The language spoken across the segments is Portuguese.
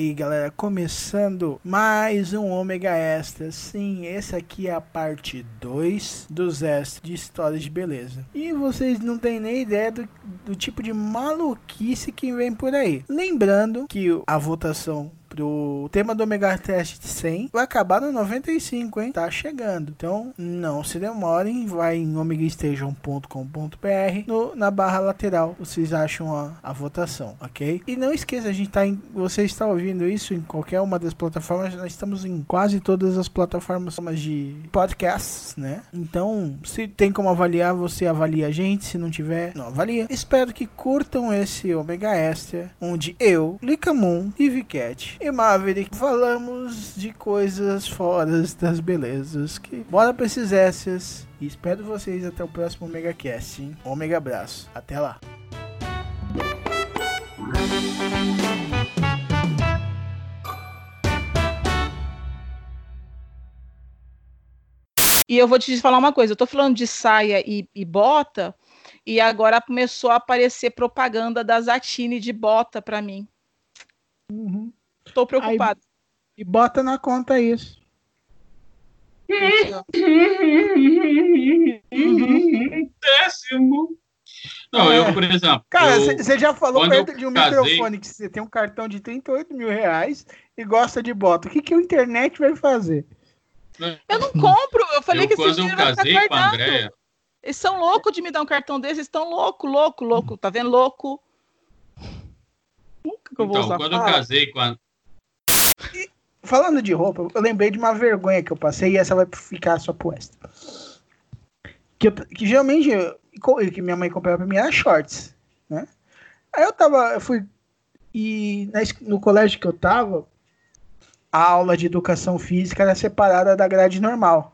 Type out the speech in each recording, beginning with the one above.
Aí, galera, começando mais um Ômega Extra. Sim, esse aqui é a parte 2 dos extras de histórias de beleza. E vocês não têm nem ideia do, do tipo de maluquice que vem por aí. Lembrando que a votação pro tema do Omega Test 100 vai acabar no 95, hein? Tá chegando. Então, não se demorem, vai em omegastation.com.br na barra lateral, vocês acham a, a votação, ok? E não esqueça, a gente tá em, você está ouvindo isso em qualquer uma das plataformas, nós estamos em quase todas as plataformas de podcasts, né? Então, se tem como avaliar, você avalia a gente, se não tiver, não avalia. Espero que curtam esse Omega Extra, onde eu, Licamoon e Vicat e Maverick falamos de coisas fora das belezas. Que bora pra esses essas. E espero vocês até o próximo Omega Cast. Hein? Omega abraço. Até lá. E eu vou te falar uma coisa, eu tô falando de saia e, e bota, e agora começou a aparecer propaganda da Zatini de bota para mim. Uhum. Tô preocupado. E bota na conta isso. Péssimo. Não, eu, por exemplo. Cara, você já falou perto de um casei- microfone que você tem um cartão de 38 mil reais e gosta de bota. O que, que a internet vai fazer? Eu não compro, eu falei eu, que esse dinheiro vai ficar guardado. Andréia, Eles são loucos de me dar um cartão desse, eles estão louco, louco, louco, tá vendo? Louco. Nunca que eu vou então, usar. quando eu casei com a. Falando de roupa, eu lembrei de uma vergonha que eu passei e essa vai ficar só pro extra. Que, eu- que geralmente que minha mãe comprava pra mim era shorts, né? Aí eu tava, eu fui e no colégio que eu tava, a aula de educação física era separada da grade normal.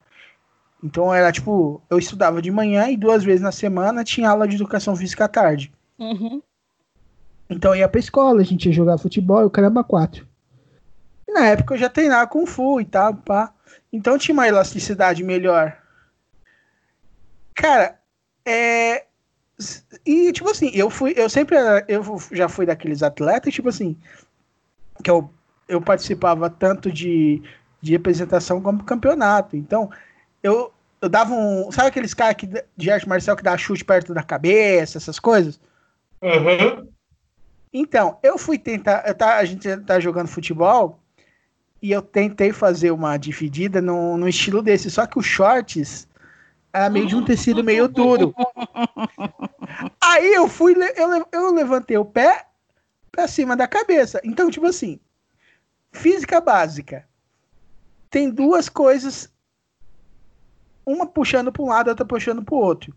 Então era tipo, eu estudava de manhã e duas vezes na semana tinha aula de educação física à tarde. Uhum. Então ia pra escola, a gente ia jogar futebol e o caramba quatro. E na época eu já treinava Kung Fu e tal, pá. Então tinha uma elasticidade melhor. Cara, é. E tipo assim, eu fui. Eu sempre eu já fui daqueles atletas, tipo assim, que eu, eu participava tanto de, de representação como campeonato. Então, eu, eu dava um. Sabe aqueles caras que, de arte marcial que dá chute perto da cabeça, essas coisas? Então, eu fui tentar. Eu tá, a gente tá jogando futebol e eu tentei fazer uma dividida no, no estilo desse, só que os shorts era meio de um tecido meio duro. Aí eu fui, eu, eu levantei o pé pra cima da cabeça. Então, tipo assim, física básica. Tem duas coisas, uma puxando para um lado, outra puxando para o outro.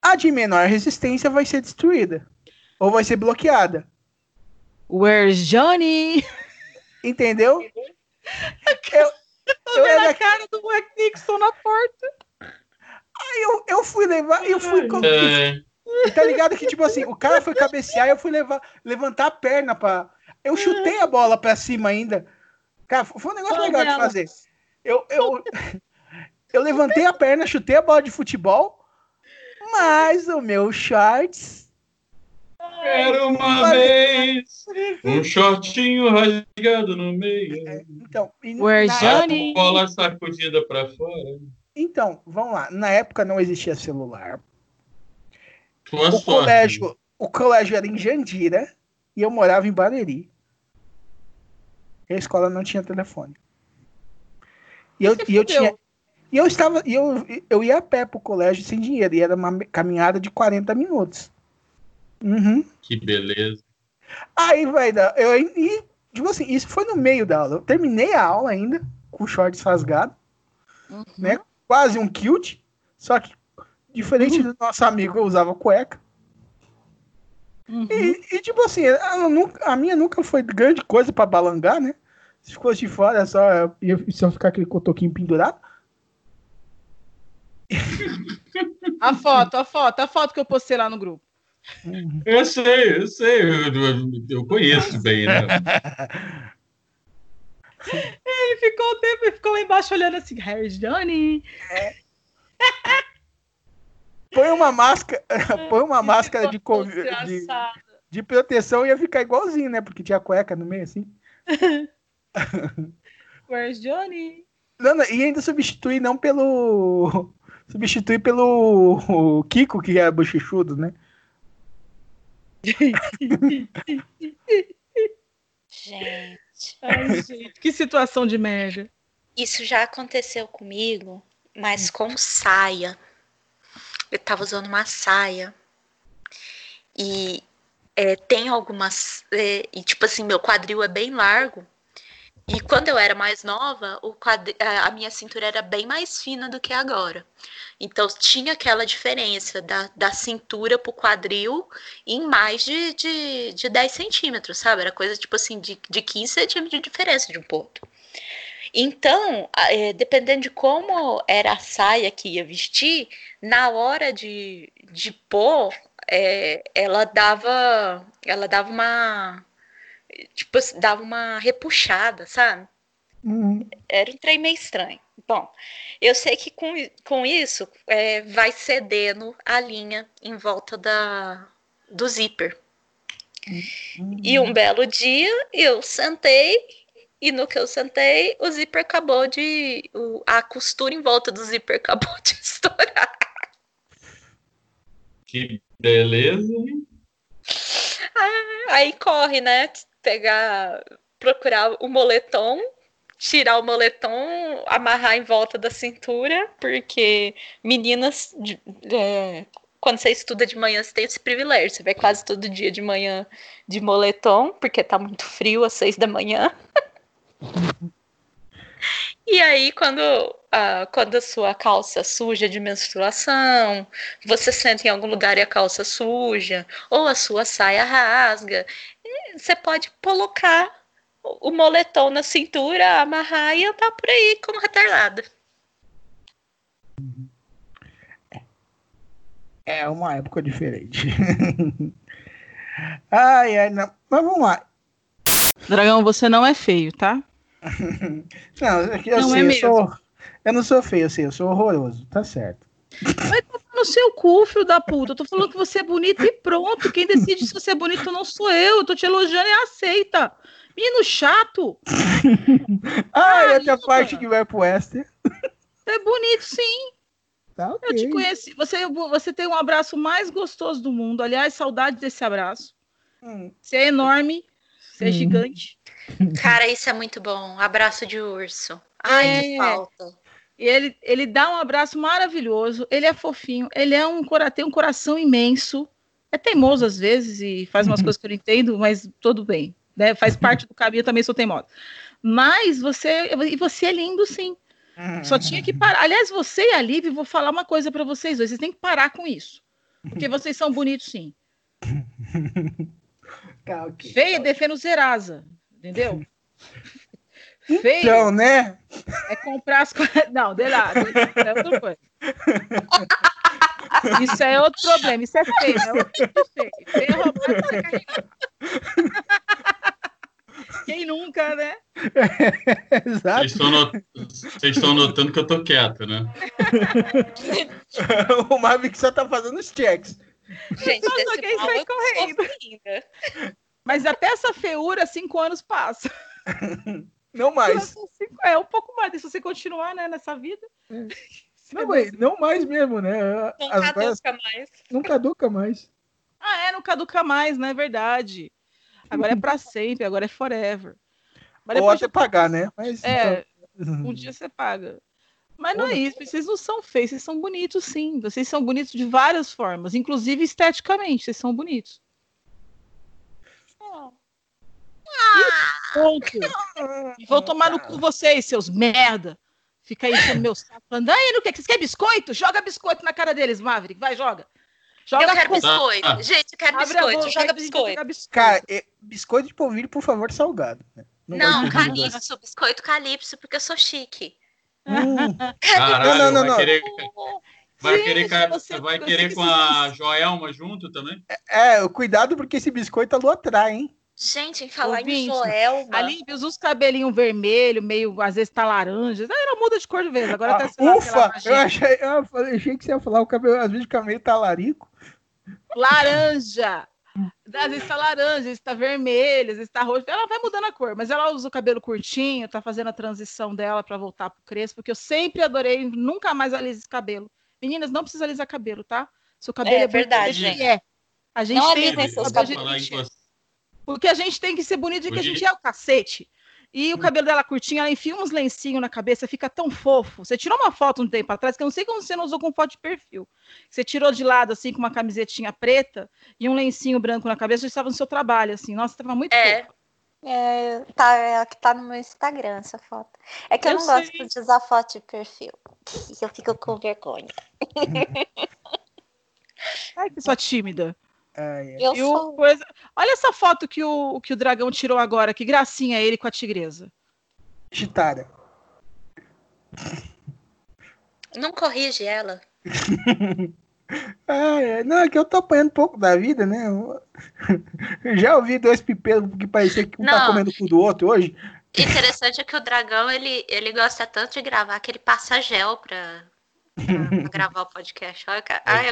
A de menor resistência vai ser destruída ou vai ser bloqueada. Where's Johnny? Entendeu? Eu, eu, era- a cara do Mike Nixon na porta. eu, eu fui levar, eu fui. com- É, Tá ligado que, tipo assim, o cara foi cabecear e eu fui levar, levantar a perna pra. Eu chutei a bola pra cima ainda. Cara, foi um negócio Olha legal de fazer. Eu, eu, eu levantei a perna, chutei a bola de futebol, mas o meu shorts. Era uma vez um shortinho rasgado no meio. Então, e na- Johnny? A bola sacudida pra fora. então, vamos lá. Na época não existia celular. Tua O sorte. colégio, o colégio era em Jandira e eu morava em Barueri. E a escola não tinha telefone. E eu, e eu tinha. E eu estava. E eu, eu ia a pé pro colégio sem dinheiro. E era uma caminhada de 40 minutos. Uhum. Que beleza. Aí vai dar. Eu, e, tipo assim, isso foi no meio da aula. Eu terminei a aula ainda, com shorts rasgados, Uhum. né? Quase um kilt. Só que, diferente do nosso amigo, eu usava cueca. Uhum. E, e, tipo assim, ela nunca- a minha nunca foi grande coisa pra balangar, né? Se fosse de fora, só, ia só ficar aquele cotoquinho pendurado. A foto, a foto, a foto que eu postei lá no grupo. Eu sei, eu sei, eu, eu- conheço bem, né? Ele ficou o tempo e ficou lá embaixo olhando assim, Harry Johnny. Põe uma máscara, põe uma máscara de, de, de proteção ia ficar igualzinho, né? Porque tinha cueca no meio, assim. Where's Johnny? Não, não, e ainda substituir não pelo. Substituir pelo Kiko, que é bochechudo, né? Gente, Ai, gente, que situação de merda. isso já aconteceu comigo, mas com saia. Eu tava usando uma saia. E é, tem algumas. é, e tipo assim, meu quadril é bem largo. E quando eu era mais nova, o quadri- a minha cintura era bem mais fina do que agora. Então tinha aquela diferença da, da cintura pro quadril em mais de, de, de 10 centímetros, sabe? Era coisa tipo assim, de, de 15 centímetros de diferença de um ponto. Então, é, dependendo de como era a saia que ia vestir, na hora de, de pôr, é, ela dava, ela dava uma, tipo, dava uma repuxada, sabe? Hum, Era um trem meio estranho. Bom, eu sei que com, com isso é, vai cedendo a linha em volta da, do zíper. E um belo dia eu sentei, e no que eu sentei, o zíper acabou de. o- a costura em volta do zíper acabou de estourar. Que beleza, hein? Aí corre, né? Pegar, procurar o moletom, tirar o moletom, amarrar em volta da cintura, porque meninas, é, quando você estuda de manhã, você tem esse privilégio. Você vai quase todo dia de manhã de moletom, porque tá muito frio às seis da manhã. E aí, quando, a- quando a sua calça suja de menstruação, você senta em algum lugar e a calça suja, ou a sua saia rasga, você pode colocar o moletom na cintura, amarrar e andar por aí como retardada. É uma época diferente. ai, ai, não. Mas vamos lá. Dragão, você não é feio, tá? Não, é que eu Não sei, é eu sou. Eu não sou feio, sei, eu sou horroroso, tá certo. No seu cu, filho da puta. Eu tô falando que você é bonito e pronto. Quem decide se você é bonito não sou eu. Eu tô te elogiando e aceita. Menino chato. Ah, e outra Luca. parte que vai pro Wester. É bonito, sim. Tá ok. Eu te conheci. Você, você tem um abraço mais gostoso do mundo. Aliás, saudade desse abraço. Hum, Você é enorme. Você é Hum. gigante. Cara, isso é muito bom. Abraço de urso. Ai, que É. falta. E ele, ele dá um abraço maravilhoso. Ele é fofinho. Ele é um, tem um coração imenso. É teimoso às vezes e faz umas coisas que eu não entendo, mas tudo bem. Né? Faz parte do caminho, eu também sou teimosa. Mas você, e você é lindo, sim. Só tinha que parar. Aliás, você e a Lívia, vou falar uma coisa pra vocês dois. Vocês têm que parar com isso. Porque vocês são bonitos, sim. Tá, ok. Feia defende o Zerasa. Entendeu? Feio Então, né? é comprar as coisas. Não, de lá. é outra coisa. Isso é outro problema. Isso é feio. É outro tipo feio. Feio é. Quem nunca, né? Exato. Vocês estão, not- Vocês estão notando que eu tô quieto, né? o Mavic só tá fazendo os checks. Gente, Nossa, desse alguém sai correndo. Mas até essa feiura, cinco anos passa. Não mais. É um pouco mais. Se você continuar né, nessa vida. Não, mas não mais mesmo, né? Não As caduca mais. não caduca mais. Ah, é, não caduca mais, não é verdade. Agora é pra sempre, agora é forever. Mas Ou depois até pagar, né? Mas, É, então- um dia você paga. Mas não é isso, vocês não são feios, vocês são bonitos sim. Vocês são bonitos de várias formas, inclusive esteticamente, vocês são bonitos. Ponto. E vou tomar no cu vocês, seus merda. Fica aí enchendo meu saco, falando, aí, no que? Vocês querem biscoito? Joga biscoito na cara deles, Maverick, vai, joga. Joga eu quero com- biscoito. Ah. Gente, eu quero Abre biscoito. boca Joga biscoito. biscoito. Cara, é, biscoito de polvilho, por favor, salgado. né? Não, doce. calypso, biscoito calypso, porque eu sou chique. Hum, Caralho, Não, não, não, vai não. querer, vai você- vai querer que com a Joelma junto também? é, cuidado porque esse biscoito a lua atrai, hein? Gente, em falar em Ouvinte, Joelma. A Lívia usa uns cabelinhos vermelho, meio, às vezes tá laranja. Aí ela muda de cor de vez. Agora Ah, tá ufa! Eu achei, eu achei que você ia falar o cabelo, às vezes o cabelo tá larico. Laranja. Às vezes tá laranja, às vezes tá vermelho, às vezes tá roxo. Ela vai mudando a cor, mas ela usa o cabelo curtinho, tá fazendo a transição dela pra voltar pro crespo, porque eu sempre adorei, nunca mais alise esse cabelo. Meninas, não precisa alisar cabelo, tá? Seu cabelo É é, verdade, gente. é. A gente Não tem alisem seus Eu porque a gente tem que ser bonito de que a gente é o cacete. E o cabelo dela curtinho, ela enfia uns lencinhos na cabeça, fica tão fofo. Você tirou uma foto um tempo atrás, que eu não sei como você não usou com foto de perfil. Você tirou de lado, assim, com uma camisetinha preta e um lencinho branco na cabeça, você estava no seu trabalho, assim. Nossa, estava muito É. fofa. É, tá, é que tá no meu Instagram, essa foto. É que eu, Eu não gosto sei. de usar foto de perfil. Eu fico com vergonha. Ai, que só tímida. Ai, ai. Eu E sou. coisa... Olha essa foto que o, que o dragão tirou agora. Que gracinha ele com a tigresa. Chitara. Não corrige ela. Ah, é. Não, é que eu tô apanhando um pouco da vida, né? Eu- Já ouvi dois pipelos que parecia que um tá Não. comendo o cu do outro hoje. Interessante é que o dragão, ele, ele gosta tanto de gravar que ele passa gel pra, pra gravar o podcast. Olha, cara. Ai,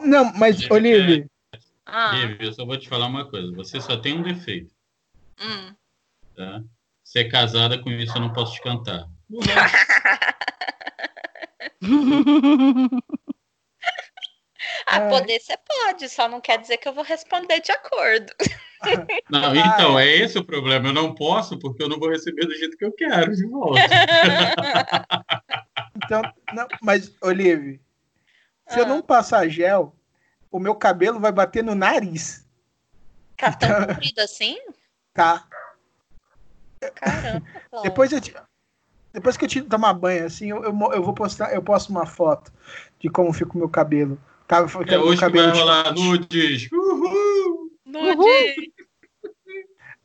Não, mas, Olivia, Ah, Vivi, eu só vou te falar uma coisa. Você só tem um defeito, hum. tá? Ser casada com isso eu não posso te cantar. Ah, Ai. poder você pode, só não quer dizer que eu vou responder de acordo. Não, então, é esse o problema. Eu não posso porque eu não vou receber do jeito que eu quero de volta. então, não, mas, Olivia, se eu Ah. não passar gel, o meu cabelo vai bater no nariz, Tá tão comprido assim? tá? Caramba. Depois eu te- depois que eu te tomar banho, assim, eu, eu, eu vou postar, eu posto uma foto de como fica o meu cabelo. Ca- É hoje que cabelo vai de- rolar nudes. Uhul! Nude.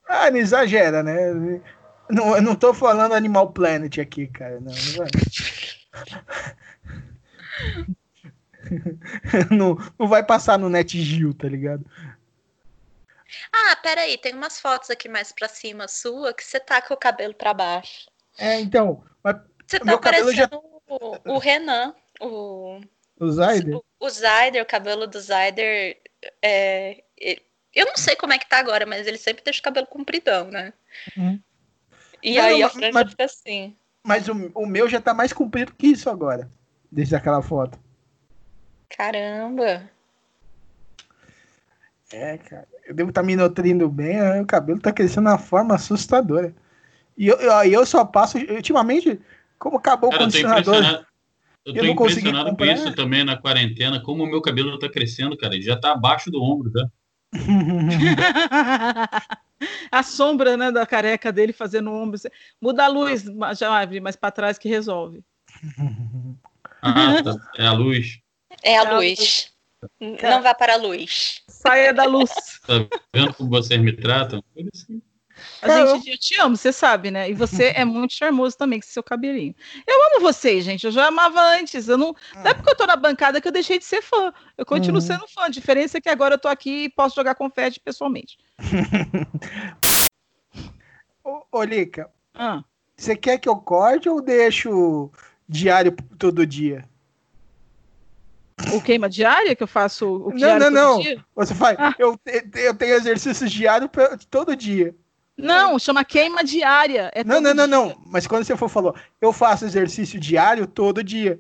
Ah, não exagera, né? Não, eu não tô falando Animal Planet aqui, cara. Não, não vai. não, não vai passar no Net Gil, tá ligado? Ah, peraí, tem umas fotos aqui mais pra cima sua que você tá com o cabelo pra baixo. É, então, mas Você tá cabelo já- parecendo o, o Renan, o, o o, o o cabelo do Zyder. É, eu não sei como é que tá agora, mas ele sempre deixa o cabelo compridão, né? Uhum. E Não, aí a franja mas- fica assim. mas o, o meu já tá mais comprido que isso agora, desde aquela foto. Caramba. É, cara, eu devo estar me nutrindo bem, aí o cabelo tá crescendo de uma forma assustadora. E eu, eu, eu só passo, ultimamente, como acabou Cara, o eu tô condicionador. impressionado. Eu Eu tô não consegui impressionado com isso também na quarentena, como o meu cabelo tá crescendo, cara. Ele já tá abaixo do ombro, tá? a sombra né, da careca dele fazendo o ombro. Muda a luz, já abre mais para trás que resolve. Ah, tá. É a luz. É a É a luz. Não vá para a luz. Saia da luz. Tá vendo como vocês me tratam? A gente, eu te amo, você sabe, né? E você é muito charmoso também com esse seu cabelinho. Eu amo vocês, gente. Eu já amava antes. Eu não, não é porque eu tô na bancada que eu deixei de ser fã. Eu continuo Uhum. sendo fã. A diferença é que agora eu tô aqui e posso jogar confete pessoalmente. Ô, ô, Lica, Ah, você quer que eu corte ou deixo diário todo dia? O queima diária que eu faço o Não, diário não, não. dia? Você faz, Ah. eu, eu tenho exercícios diários pra- todo dia. Não, chama queima diária. É Não, não, não, dia. não. Mas quando você for falou, eu faço exercício diário todo dia.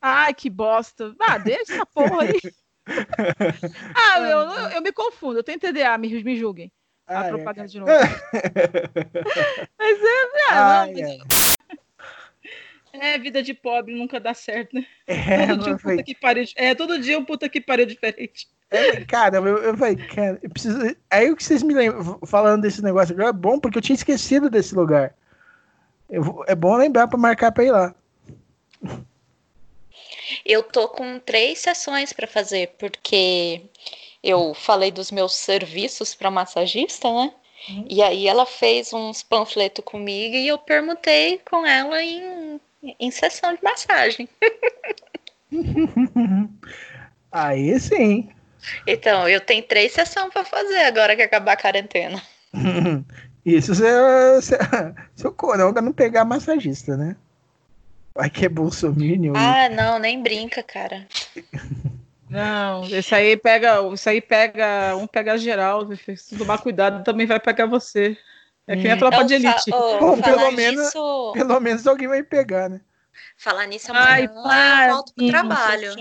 Ai, que bosta. Ah, deixa essa porra aí. Ah, eu, eu, eu me confundo. Eu tenho TDA, me, me julguem. A Ah, é. propaganda de novo. Mas é, ah, não, ai. É, vida de pobre nunca dá certo, né? É, Todo dia um puta que pariu. É, todo dia um puta que pariu diferente. é, cara, eu, eu falei, cara, eu preciso. Aí o que vocês me lembram, falando desse negócio agora, é bom, porque eu tinha esquecido desse lugar. Eu é bom lembrar pra marcar pra ir lá. Eu tô com três sessões para fazer, porque eu falei dos meus serviços para massagista, né? Uhum. E aí ela fez uns panfletos comigo e eu perguntei com ela em, em sessão de massagem. aí sim. Então, eu tenho três sessões para fazer agora que acabar a quarentena. Isso se, se, se o Coronga não pegar massagista, né? Vai que é bolsominion. Ah, não, nem brinca, cara. Não, esse aí pega, isso aí pega, um pega geral, se tomar cuidado também vai pegar você. É que nem a tropa de elite. Oh, Bom, pelo menos, nisso... pelo menos alguém vai pegar, né? Falar nisso Ai, eu volto pro trabalho.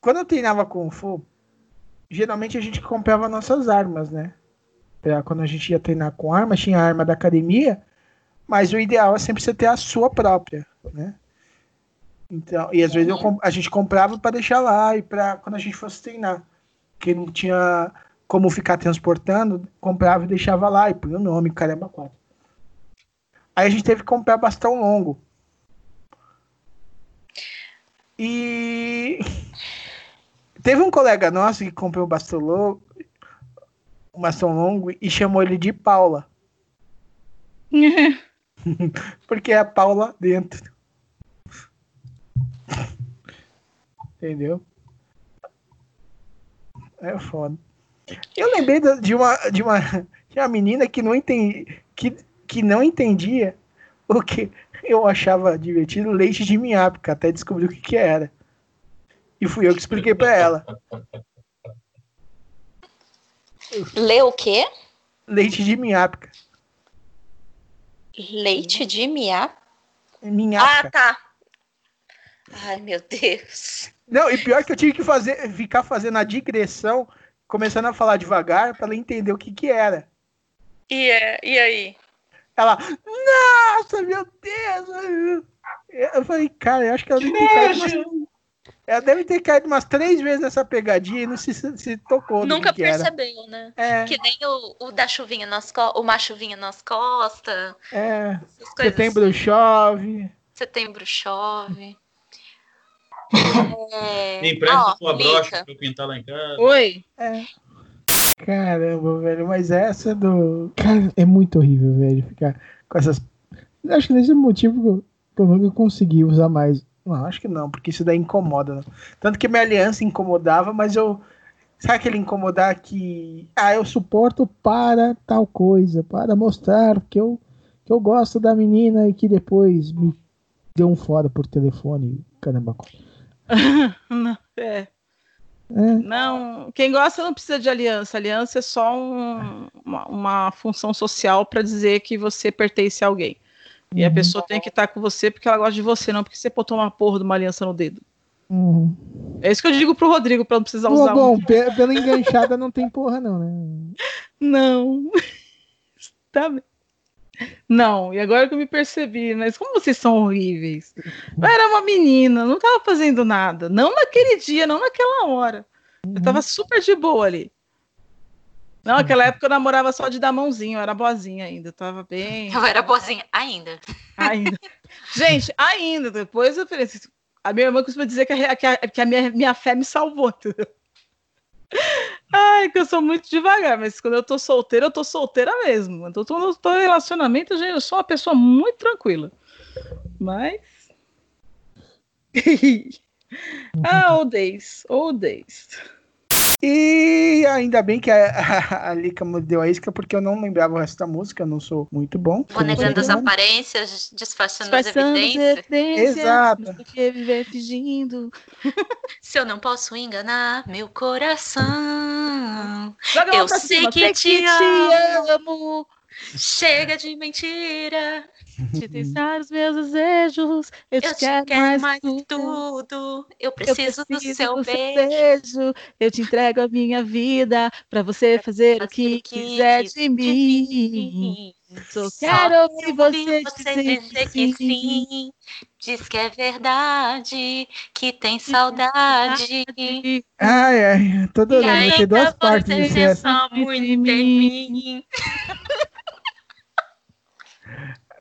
Quando eu treinava com Fu, geralmente a gente comprava nossas armas, né? Pra quando a gente ia treinar com arma, tinha a arma da academia, mas o ideal é sempre você ter a sua própria, né? Então, e às vezes eu, a gente comprava para deixar lá e para quando a gente fosse treinar. Porque não tinha como ficar transportando, comprava e deixava lá e punha o nome, caramba, quatro. Aí a gente teve que comprar bastão longo. E teve um colega nosso que comprou um bastão longo, um bastão longo e chamou ele de Paula. Porque é a Paula dentro. Entendeu? É foda. Eu lembrei de uma, de uma, de uma menina que não, entendi, que, que não entendia o que eu achava divertido leite de minhapica, até descobrir o que, que era. E fui eu que expliquei para ela. Lê o quê? Leite de minhapica. Leite de minhapica? Minhapica. Ah, tá. Ai, meu Deus. Não, e pior que eu tive que fazer, ficar fazendo a digressão, começando a falar devagar para ela entender o que que era. E, é, e aí? Ela, nossa, meu Deus! Eu falei, cara, eu acho que ela deve ter caído umas, ela deve ter caído umas três vezes nessa pegadinha e não se, se tocou. Nunca que percebeu, né? É. Que nem o, o da chuvinha nas costas, o machuvinha nas costas. É. Setembro assim. chove. Setembro chove. É... Empresta ah, sua brocha pra eu pintar lá em casa. Oi. É. Caramba, velho, mas essa do. Cara, é muito horrível, velho, ficar com essas. Acho que nesse é motivo que eu nunca consegui usar mais. Não, acho que não, porque isso daí incomoda. Não. Tanto que minha aliança incomodava, mas eu. Sabe aquele incomodar que. Ah, eu suporto para tal coisa, para mostrar que eu, que eu gosto da menina e que depois me deu um fora por telefone. Caramba. não, é. é. Não, quem gosta não precisa de aliança. Aliança é só um, uma, uma, função social para dizer que você pertence a alguém. E uhum. a pessoa tem que estar com você porque ela gosta de você, não porque você botou uma porra de uma aliança no dedo. Uhum. É isso que eu digo pro Rodrigo, para não precisar Pô, usar. Bom, um... pela enganchada não tem porra, não, né? Não. tá bem. Não, e agora que eu me percebi, mas como vocês são horríveis. Eu era uma menina, não tava fazendo nada. Não naquele dia, não naquela hora. Eu tava uhum. super de boa ali. Não, naquela época eu namorava só de dar mãozinho, eu era boazinha ainda, eu tava bem. Eu era boazinha ainda. Ainda. Gente, ainda. Depois eu falei assim, a minha irmã costuma dizer que a, que a, que a minha, minha fé me salvou, entendeu? Ai, que eu sou muito devagar, mas quando eu tô solteira, eu tô solteira mesmo. Quando eu tô em relacionamento, eu sou uma pessoa muito tranquila. Mas. ah, old days, old days. E ainda bem que a, a, a Lika me deu a isca, porque eu não lembrava o resto da música, eu não sou muito bom. Vou negando as aparências, disfarçando, disfarçando as evidências. evidências. Exato. Que viver fingindo. Se eu não posso enganar meu coração, eu sei que, te, te amo. Chega de mentira. De testar os meus desejos. Eu, eu te, quero, quero mais, mais tudo. tudo. Eu preciso, eu preciso do, seu, do beijo. seu, beijo. Eu te entrego a minha vida para você fazer o que, que quiser de, de mim. Só quero ouvir você, você dizer, dizer que sim. sim. Diz que é verdade, que tem saudade. Ai, ai, todo mundo vai ter duas partes desse muito em mim.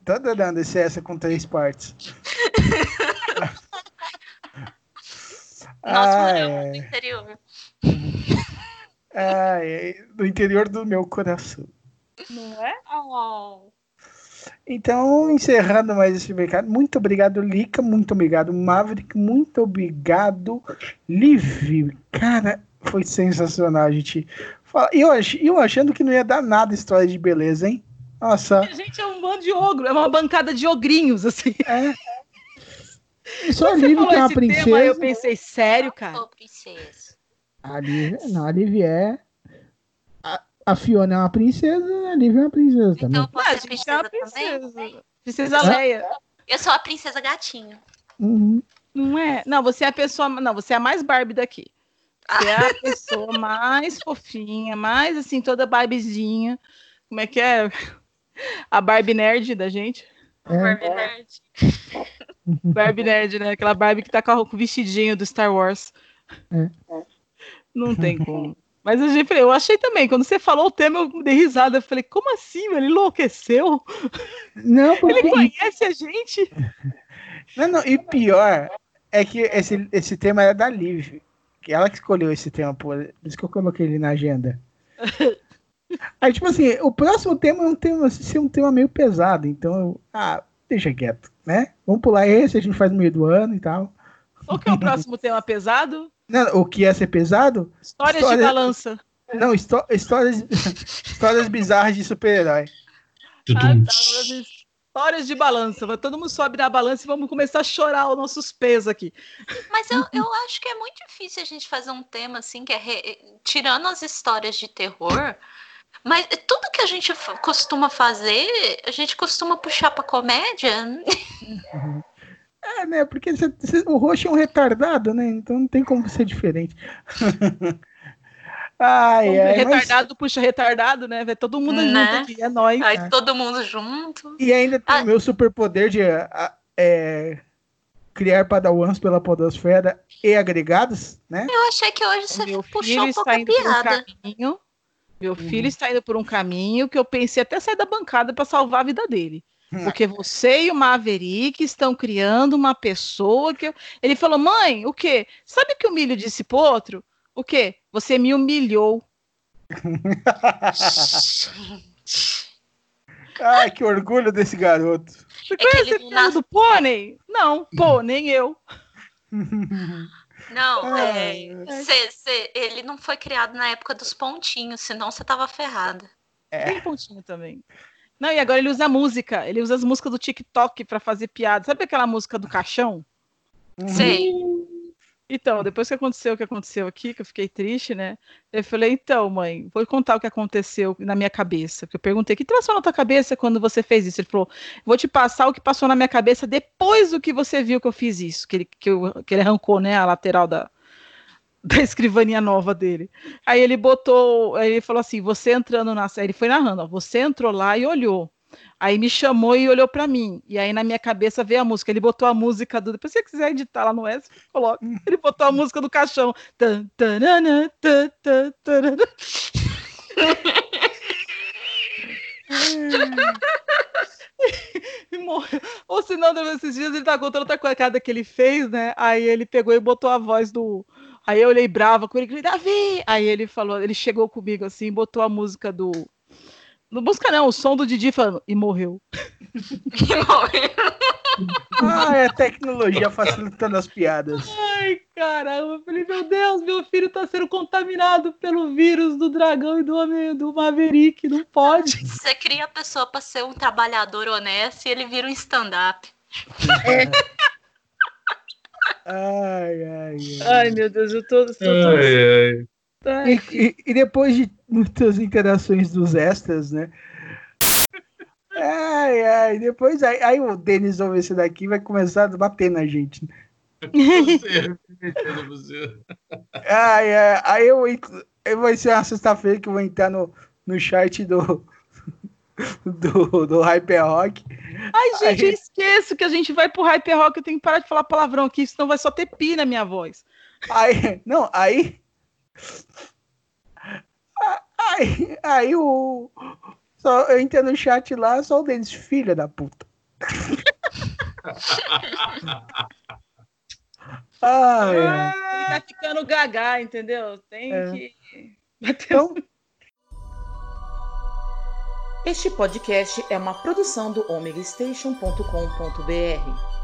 Tô dando esse essa com três partes. Nós Ah, moramos é. no interior. Ai, do interior do meu coração. Não é? Oh. Então, encerrando mais esse mercado, muito obrigado, Lica, muito obrigado, Maverick, muito obrigado, Liv. Cara, foi sensacional, gente. Eu, ach- eu achando que não ia dar nada história de beleza, hein? Nossa, A gente é um bando de ogro, é uma bancada de ogrinhos, assim. é. Só a Liv que é uma esse tema, eu princesa. pensei, sério, cara? Ô, princesa. A Liv, não, a Liv é. A, a Fiona é uma princesa, a Liv é uma princesa também. Então eu posso Ah, a ser é uma princesa também? princesa. Princesa Leia. Eu sou a princesa gatinho. Uhum. Não é? Não, você é a pessoa. Não, você é a mais Barbie daqui. Você é a pessoa mais fofinha, mais assim, toda Barbiezinha. Como é que é? A Barbie nerd da gente. É. Barbie Nerd. Barbie nerd, né? Aquela Barbie que tá com o vestidinho do Star Wars. É. Não tem como. Mas eu, falei, eu achei também, quando você falou o tema, eu dei risada. Eu falei, como assim? Ele enlouqueceu? Não, porque. Ele conhece a gente? Não, não, e pior é que esse, esse tema era da Liv. Que ela que escolheu esse tema, por por isso que eu coloquei ele na agenda. Aí, tipo assim, o próximo tema é um tema, ser um tema meio pesado, então, eu, ah, deixa quieto, né? Vamos pular esse, a gente faz no meio do ano e tal. Qual que é o próximo tema pesado? Não, o que ia ser pesado? Histórias História- de balança. Não, histó- histórias, histórias bizarras de super-herói. Ah, tá, Histórias de balança. Todo mundo sobe na balança e vamos começar a chorar os nossos pesos aqui. Mas eu, eu acho que é muito difícil a gente fazer um tema assim, que é re- tirando as histórias de terror. Mas tudo que a gente costuma fazer, a gente costuma puxar pra comédia. É, né? Porque cê- cê- o roxo é um retardado, né? Então não tem como ser diferente. ai, ver, ai, mas- retardado puxa retardado, né? Vai todo mundo Né? junto aqui. É nóis. Aí É. todo mundo junto. E ainda tem Ah. o meu superpoder de a- é, criar padawans pela podosfera e agregados, né? Eu achei que hoje você Meu puxou um pouco a piada. Meu filho está indo por um caminho que eu pensei até sair da bancada para salvar a vida dele. Porque você e o Maverick estão criando uma pessoa que. eu- Ele falou, mãe, o quê? Sabe o que o milho disse pro outro? O quê? Você me humilhou. Ai, que orgulho desse garoto. Você É conhece piada nasce- do pônei? Não, pô, nem eu. Não, é, cê- cê- ele não foi criado na época dos pontinhos, senão você tava ferrada. Tem pontinho também. Não, e agora ele usa música. Ele usa as músicas do TikTok para fazer piada. Sabe aquela música do caixão? Sei. Então, depois que aconteceu o que aconteceu aqui, que eu fiquei triste, né? Eu falei, então, mãe, vou contar o que aconteceu na minha cabeça. Porque eu perguntei, que passou na tua cabeça quando você fez isso? Ele falou, vou te passar o que passou na minha cabeça depois do que você viu que eu fiz isso. Que ele, que eu- que ele arrancou, né, a lateral da, da escrivaninha nova dele. Aí ele botou, aí ele falou assim, você entrando na série, ele foi narrando, ó, você entrou lá e olhou. Aí me chamou e olhou pra mim. E aí na minha cabeça veio a música. Ele botou a música do. Depois se você quiser editar lá no S, coloca. Ele botou a música do caixão. Tan, tanana, tan, tan, tanana. E morreu. Ou senão, esses dias ele tá contando outra coisa que ele fez, né? Aí ele pegou e botou a voz do. Aí eu olhei brava com ele, Davi! Aí ele falou, ele chegou comigo assim, botou a música do. Não música não, o som do Didi falando, e morreu. Ah, é a tecnologia facilitando as piadas. Ai, caramba, eu falei, meu Deus, meu filho tá sendo contaminado pelo vírus do dragão e do homem do Maverick, não pode. Você cria a pessoa pra ser um trabalhador honesto e ele vira um stand-up. Ai, ai, ai. Ai, meu Deus, eu tô. eu tô- Ai, ai. ai, E, e- e depois de muitas interações dos extras, né? Ai, ai, depois aí, aí o Denis ouve esse daqui vai começar a bater na gente. Você, você. Ai, ai, aí eu, eu vai ser uma sexta-feira que eu vou entrar no, no chat do, do, do Hyper Rock. Ai, gente, Aí- eu esqueço que a gente vai pro Hyper Rock, eu tenho que parar de falar palavrão aqui, senão vai só ter pi na minha voz. Aí, não, aí. Aí, aí o. Só, eu entrei no chat lá, só o Denis, filha da puta. Ai, Ele tá ficando gaga, entendeu? Tem É. que. bater Então, Este podcast é uma produção do omegastation.com.br.